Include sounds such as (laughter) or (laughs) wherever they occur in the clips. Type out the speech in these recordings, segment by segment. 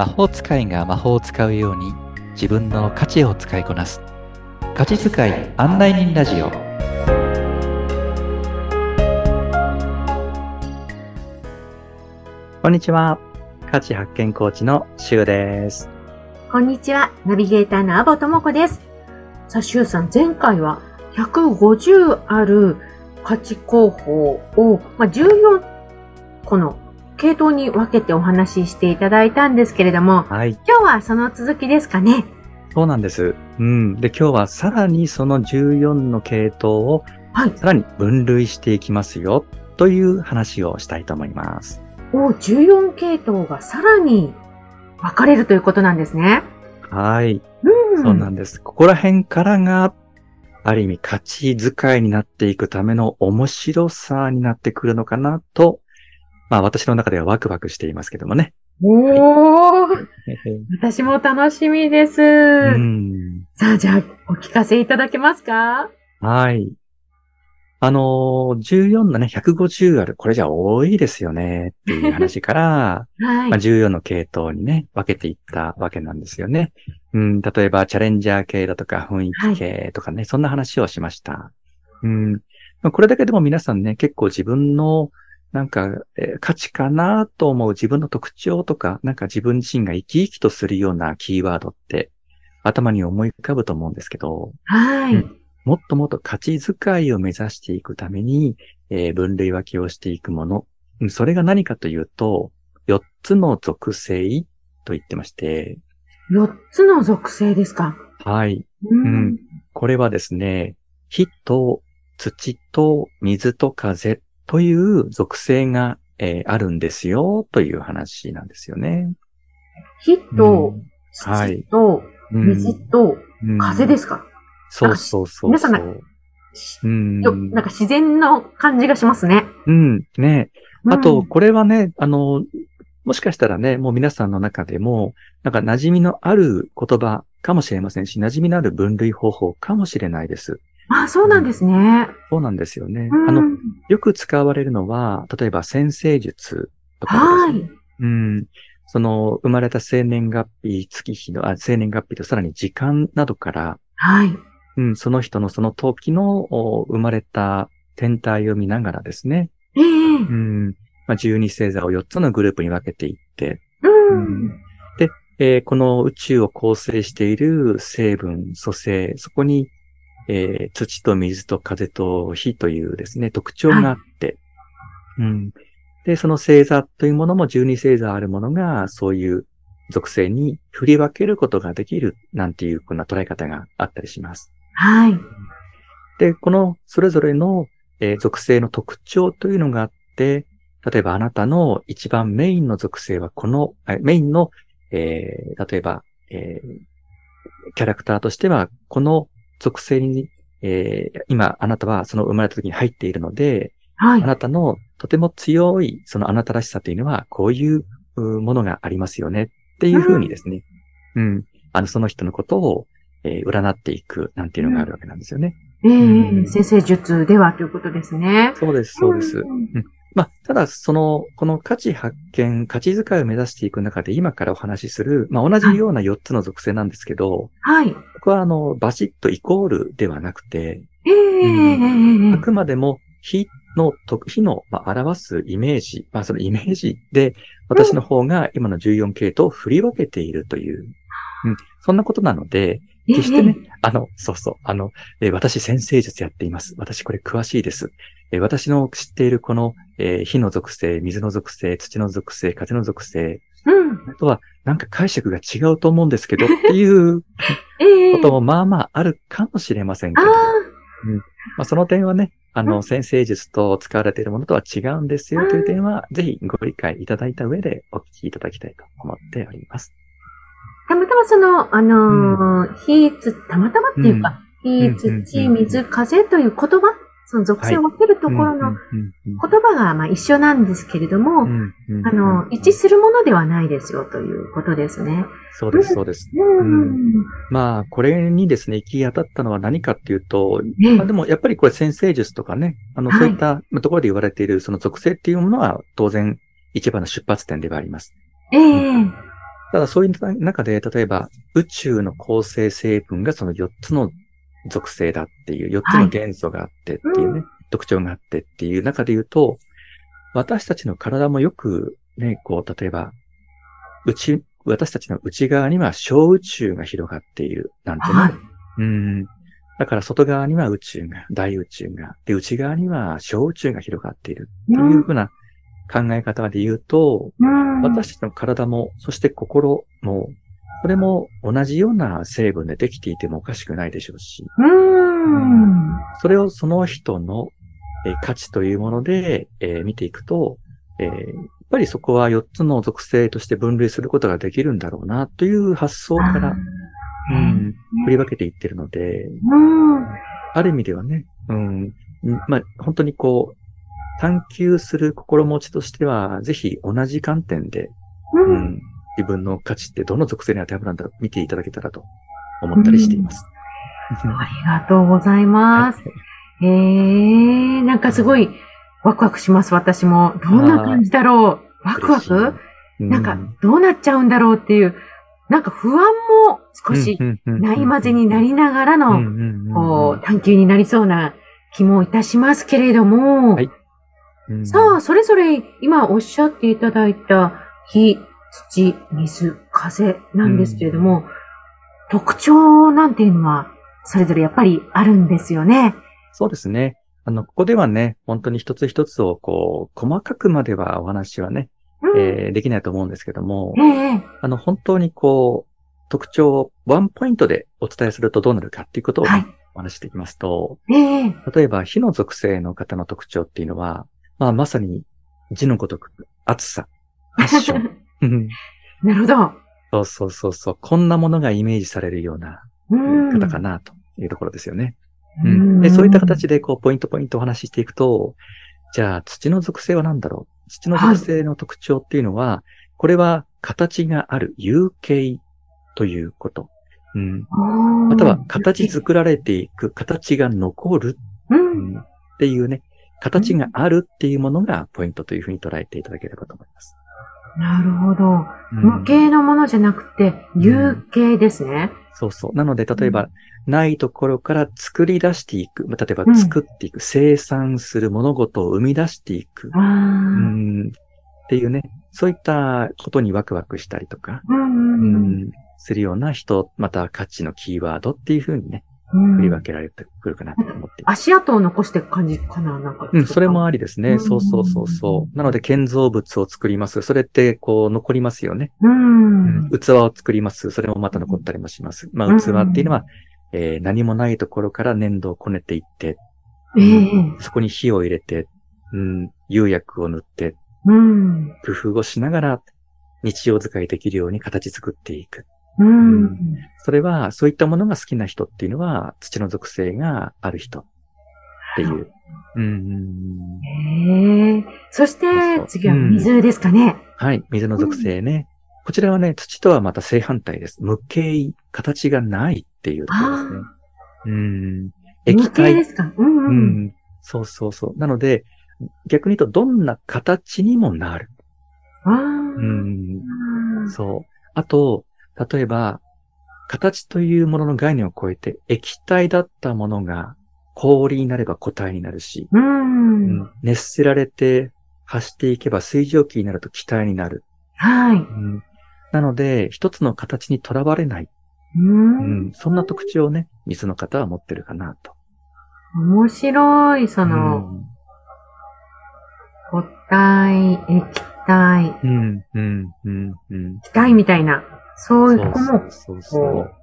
魔法使いが魔法を使うように自分の価値を使いこなす。価値使い案内人ラジオ。こんにちは。価値発見コーチのシュウです。こんにちは。ナビゲーターのアボともこです。さあシュウさん前回は150ある価値候補を、まあ、14個の系統に分けてお話ししていただいたんですけれども、はい。今日はその続きですかね？そうなんです。うん。で、今日はさらにその14の系統を、はい。さらに分類していきますよ、という話をしたいと思います。お、14系統がさらに分かれるということなんですね。はい。うん。そうなんです。ここら辺からが、ある意味価値遣いになっていくための面白さになってくるのかなとまあ私の中ではワクワクしていますけどもね。おー、はい、私も楽しみです。さあ、じゃあ、お聞かせいただけますか？はい。あのー、14のね、150ある。これじゃ多いですよね。っていう話から、(laughs) はい、まあ、14の系統にね、分けていったわけなんですよね。うん、例えば、チャレンジャー系だとか、雰囲気系とかね、はい、そんな話をしました。うん、まあ、これだけでも皆さんね、結構自分のなんか、えー、価値かなと思う自分の特徴とか、なんか自分自身が生き生きとするようなキーワードって頭に思い浮かぶと思うんですけど、はい、うん、もっともっと価値遣いを目指していくために、えー、分類分けをしていくもの、それが何かというと、4つの属性と言ってまして、4つの属性ですか？はい、うん、うん。これはですね、火と土と水と風という属性が、えー、あるんですよ、という話なんですよね。火と、土と、水と、風ですか、そうそうそう。皆さんうん、なんか自然の感じがしますね。うん、ね。あと、これはね、あの、もしかしたらね、もう皆さんの中でも、なんか馴染みのある言葉かもしれませんし、馴染みのある分類方法かもしれないです。あ、そうなんですね。そうなんですよね。うん、あの、よく使われるのは、例えば先生術とかですね。はい。うん。その、生まれた生年月日、月日の、あ、生年月日とさらに時間などから、はい。うん、その人のその時の生まれた天体を見ながらですね。ええー、うん。まあ、12星座を4つのグループに分けていって、うん、うん、で、えー、この宇宙を構成している成分、組成、そこにえー、土と水と風と火というですね、特徴があって、はい、うん。で、その星座というものも12星座あるものが、そういう属性に振り分けることができる、なんていうこんな捉え方があったりします。はい。で、このそれぞれの、えー、属性の特徴というのがあって、例えばあなたの一番メインの属性はこの、メインの、えー、例えば、えー、キャラクターとしては、この属性に、えー、今、あなたはその生まれた時に入っているので、はい。あなたのとても強い、そのあなたらしさというのは、こういうものがありますよねっていうふうにですね、うん、うん、あの、その人のことを、えー、占っていくなんていうのがあるわけなんですよね。ええーうん、先生術ではということですね。そうです、そうです。うん、まあ、ただ、その、この価値発見、価値遣いを目指していく中で今からお話しする、まあ、同じような4つの属性なんですけど、はい。ここは、あの、バシッとイコールではなくて、ええーうん、あくまでも、火の、火の、まあ、表すイメージ、まあ、そのイメージで、私の方が今の14系統を振り分けているという、うん、そんなことなので、決してね、あの、そうそう、あの、えー、私先生術やっています。私これ詳しいです。えー、私の知っているこの、えー、火の属性、水の属性、土の属性、風の属性、うん、あとは、なんか解釈が違うと思うんですけどっていう (laughs) こともまあまああるかもしれませんけど、うんまあ、その点はね、あの、先生術と使われているものとは違うんですよという点は、ぜひご理解いただいた上でお聞きいただきたいと思っております。たまたまその、あのー、火、つ、たまたまっていうか、火、土、水、風という言葉その属性を分けるところの言葉がまあ一緒なんですけれども、あの、一致するものではないですよということですね。そうです、そうです。まあ、これにですね、行き当たったのは何かっていうと、まあ、でもやっぱりこれ先生術とかね、あの、そういったところで言われているその属性っていうものは当然一番の出発点ではあります。ええ。ーただそういう中で、例えば宇宙の構成成分がその4つの属性だっていう、4つの元素があってっていうね、は特徴があってっていう中で言うと、私たちの体もよくね、こう、例えば、内、私たちの内側には小宇宙が広がっているなんてね。はいうん。だから外側には宇宙が、大宇宙が、で、内側には小宇宙が広がっているというふうな考え方で言うと、うん。私たちの体も、そして心も、それも同じような成分でできていてもおかしくないでしょうし、うん。それをその人のえー価値というもので、えー見ていくと、えーやっぱりそこは4つの属性として分類することができるんだろうなという発想から、うん、振り分けていってるので、うん。ある意味ではね、うん、んまあ、本当にこう、探求する心持ちとしては、ぜひ同じ観点で、う。うんん、自分の価値ってどの属性に当てはまるんだろう、見ていただけたらと思ったりしています。ありがとうございます。ええなんかすごいワクワクします、私も。どんな感じだろう。ワクワク？なんか、どうなっちゃうんだろうっていう、なんか不安も少しないまぜになりながらの、こう、探求になりそうな気もいたしますけれども、はいうんさあ、それぞれ今おっしゃっていただいた火、土、水、風なんですけれども、特徴なんていうのは、それぞれやっぱりあるんですよね。そうですね。あの、ここではね、本当に一つ一つをこう、細かくまではお話はね、うんえーできないと思うんですけども、ええあの、本当にこう、特徴をワンポイントでお伝えするとどうなるかっていうことをね、はい。お話ししていきますと、ええ例えば火の属性の方の特徴っていうのは、まあまさに字のごとく、暑さ、(laughs) パッション。う (laughs) んなるほど。そうそうそうそう、こんなものがイメージされるようなうん方かなというところですよね。うん、でそういった形で、こう、ポイントポイントお話ししていくと、じゃあ、土の属性は何だろう？土の属性の特徴っていうのは、これは形がある有形ということ。うん。または、形作られていく、形が残る、う。うんん、っていうね、形があるっていうものがポイントというふうに捉えていただければと思います。なるほど。うん無形のものじゃなくて、有形ですね。そうそう。なので、例えば、ないところから作り出していく。まあ例えばうん作っていく、生産する物事を生み出していく。あうあ。んっていうね、そういったことにワクワクしたりとか、うんううんん、するような人、また価値のキーワードっていうふうにね、うん振り分けられてくるかなと思って。足跡を残していく感じかななんか。うん、それもありですね。うんそうそうそうそう。なので、建造物を作ります。それって、こう、残りますよね。う。うんん、器を作ります。それもまた残ったりもします。まあ、うん器っていうのは、えー何もないところから粘土をこねていって、ええそこに火を入れて、うん、釉薬を塗って、うん。工夫をしながら、日常使いできるように形作っていく。うん。それは、そういったものが好きな人っていうのは、土の属性がある人っていう。うん。ええそして次は水ですかね。はい、水の属性ね。こちらはね、土とはまた正反対です。無形、形がないっていうところですね。うん。無液形体で。すか。うんううん。ん。そうそうそう。なので、逆に言うと、どんな形にもなる。ああ。うん。そう。あと、例えば、形というものの概念を超えて、液体だったものが氷になれば固体になるし、うん。うん熱せられて発していけば水蒸気になると気体になる。はい。うんなので、一つの形にとらわれない、う。うんん。そんな特徴をね、水の方は持ってるかなと。面白い、その、固体、液体、うん、うん、うん、うん。気体みたいな、そういうとこもそうそうそう。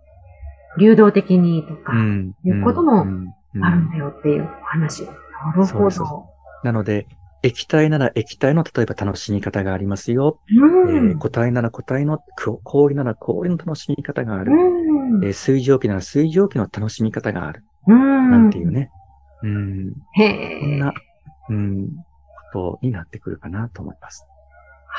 流動的にとか、うん。いうこともあるんだよっていうお話。なるほど。なので、液体なら液体の例えば楽しみ方がありますよ。うん。えー固体なら固体の、こ氷なら氷の楽しみ方がある。うん。えー水蒸気なら水蒸気の楽しみ方がある。うん。なんていうね。うん。へえ。こんな、うん、ことになってくるかなと思います。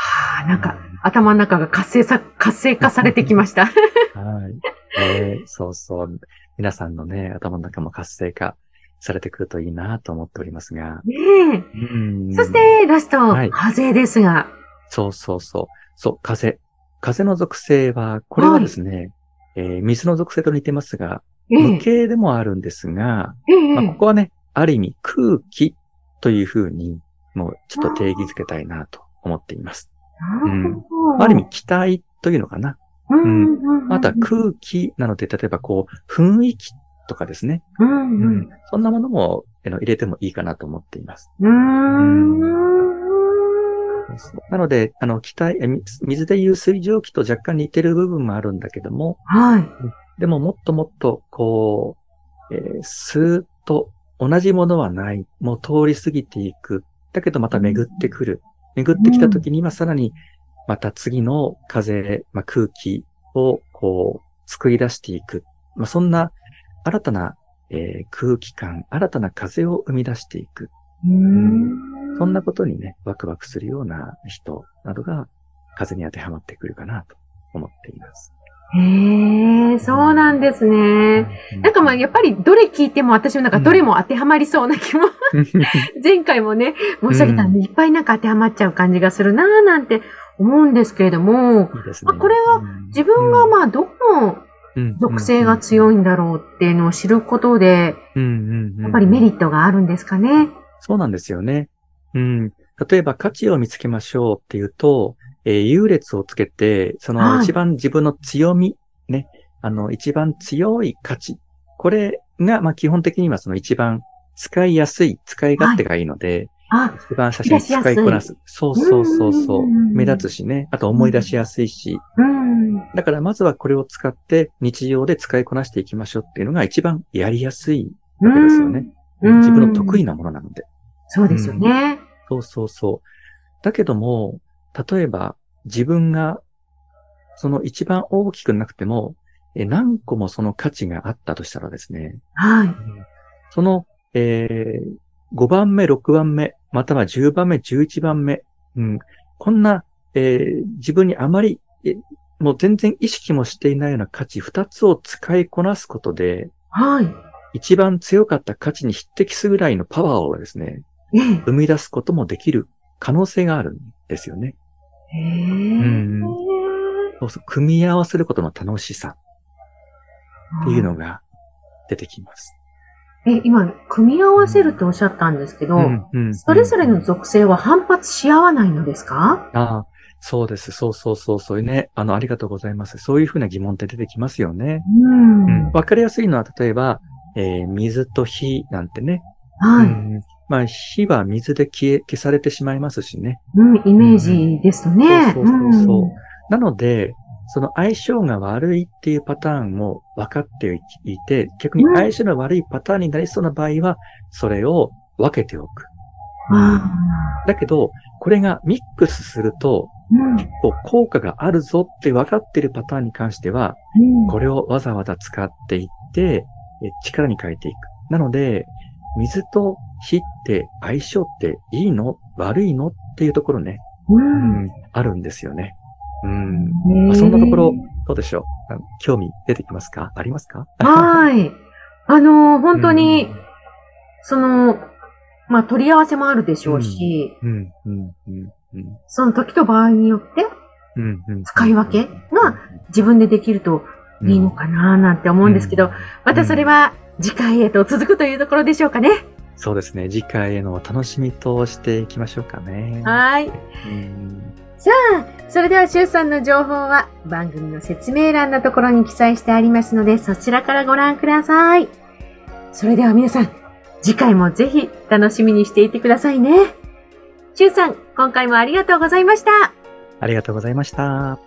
はあ、なんか、頭の中が活性さ、活性化されてきました。(laughs) はい。えーそうそう。皆さんのね、頭の中も活性化されてくるといいなと思っておりますが。ねうんえ。そして、ラスト、はい風ですが。そうそうそう。そう、風。風の属性は、これはですね、えー水の属性と似てますが、無ええ。形でもあるんですが、ええ。まあ、ここはね、ある意味空気というふうに、もうちょっと定義づけたいなと思っています。なるほどある意味気体というのかな。うんうんうん。あとは空気なので、例えばこう、雰囲気とかですね。うんううんん。そんなものも入れてもいいかなと思っています。うーん。なので、あの、気体、水でいう水蒸気と若干似てる部分もあるんだけども、はい。でももっともっと、こう、えースーッと同じものはない。もう通り過ぎていく。だけどまた巡ってくる。巡ってきた時にはさらに、また次の風、まあ、空気をこう、作り出していく。まあ、そんな新たな、えー空気感、新たな風を生み出していく。うーん。そんなことにね、ワクワクするような人などが風に当てはまってくるかなと思っています。へえ、そうなんですね。なんかまあ、やっぱりどれ聞いても私もなんかどれも当てはまりそうな気も、(laughs) 前回もね、申し上げたんで、いっぱいなんか当てはまっちゃう感じがするなぁなんて思うんですけれども、いいね。まあこれは自分がまあどこの属性が強いんだろうっていうのを知ることで、やっぱりメリットがあるんですかね。そうなんですよね。うん。例えば価値を見つけましょうっていうと、えー優劣をつけて、そはいの一番自分の強み、ね、あの一番強い価値。これが、まあ基本的にはその一番使いやすい、使い勝手がいいので、あ、一番最初に使いこなす。そうそうそうそう。目立つしね。あと思い出しやすいし。うん。だからまずはこれを使って日常で使いこなしていきましょうっていうのが一番やりやすいわけですよね。うん自分の得意なものなので。そうですよね。そうそうそう。だけども、例えば自分がその一番大きくなくても、え何個もその価値があったとしたらですね、はい。その、えー5番目、6番目、または10番目、11番目、うん、こんな、えー自分にあまり、えもう全然意識もしていないような価値2つを使いこなすことで、はい。一番強かった価値に匹敵するぐらいのパワーをですね、ええ。生み出すこともできる可能性があるんですよね。へえ。んそうそう組み合わせることの楽しさっていうのが出てきます。え、今、組み合わせるとおっしゃったんですけど、うんうんそれぞれの属性は反発し合わないのですか？ああ、そうです。そうそうそう、そういうね。あの、ありがとうございます。そういうふうな疑問って出てきますよね。うん。うん。わかりやすいのは、例えば、えー水と火なんてね。はい、うんまあ、火は水で消え、消されてしまいますしね。うん。イメージですとね。そうそうそうそうんなので、その相性が悪いっていうパターンも分かっていて、逆に相性の悪いパターンになりそうな場合は、それを分けておく。あだけど、これがミックスすると、結構効果があるぞって分かっているパターンに関しては、うんこれをわざわざ使っていって、え力に変えていく。なので、水と火って相性っていいの？悪いの？っていうところね、ううんん、あるんですよね。うん。まあそんなところ、どうでしょう？あ興味出てきますか？ありますか？はい。あの、本当に、その、まあ、取り合わせもあるでしょうし、うん、うん、うん、うん。その時と場合によってうん、うん。使い分けが自分でできるといいのかななんて思うんですけど、またそれは次回へと続くというところでしょうかね。そうですね。次回への楽しみとしていきましょうかね。はい。うんさあ、それでは、シュウさんの情報は番組の説明欄のところに記載してありますので、そちらからご覧ください。それでは皆さん、次回もぜひ楽しみにしていてくださいね。シュウさん、今回もありがとうございました。ありがとうございました。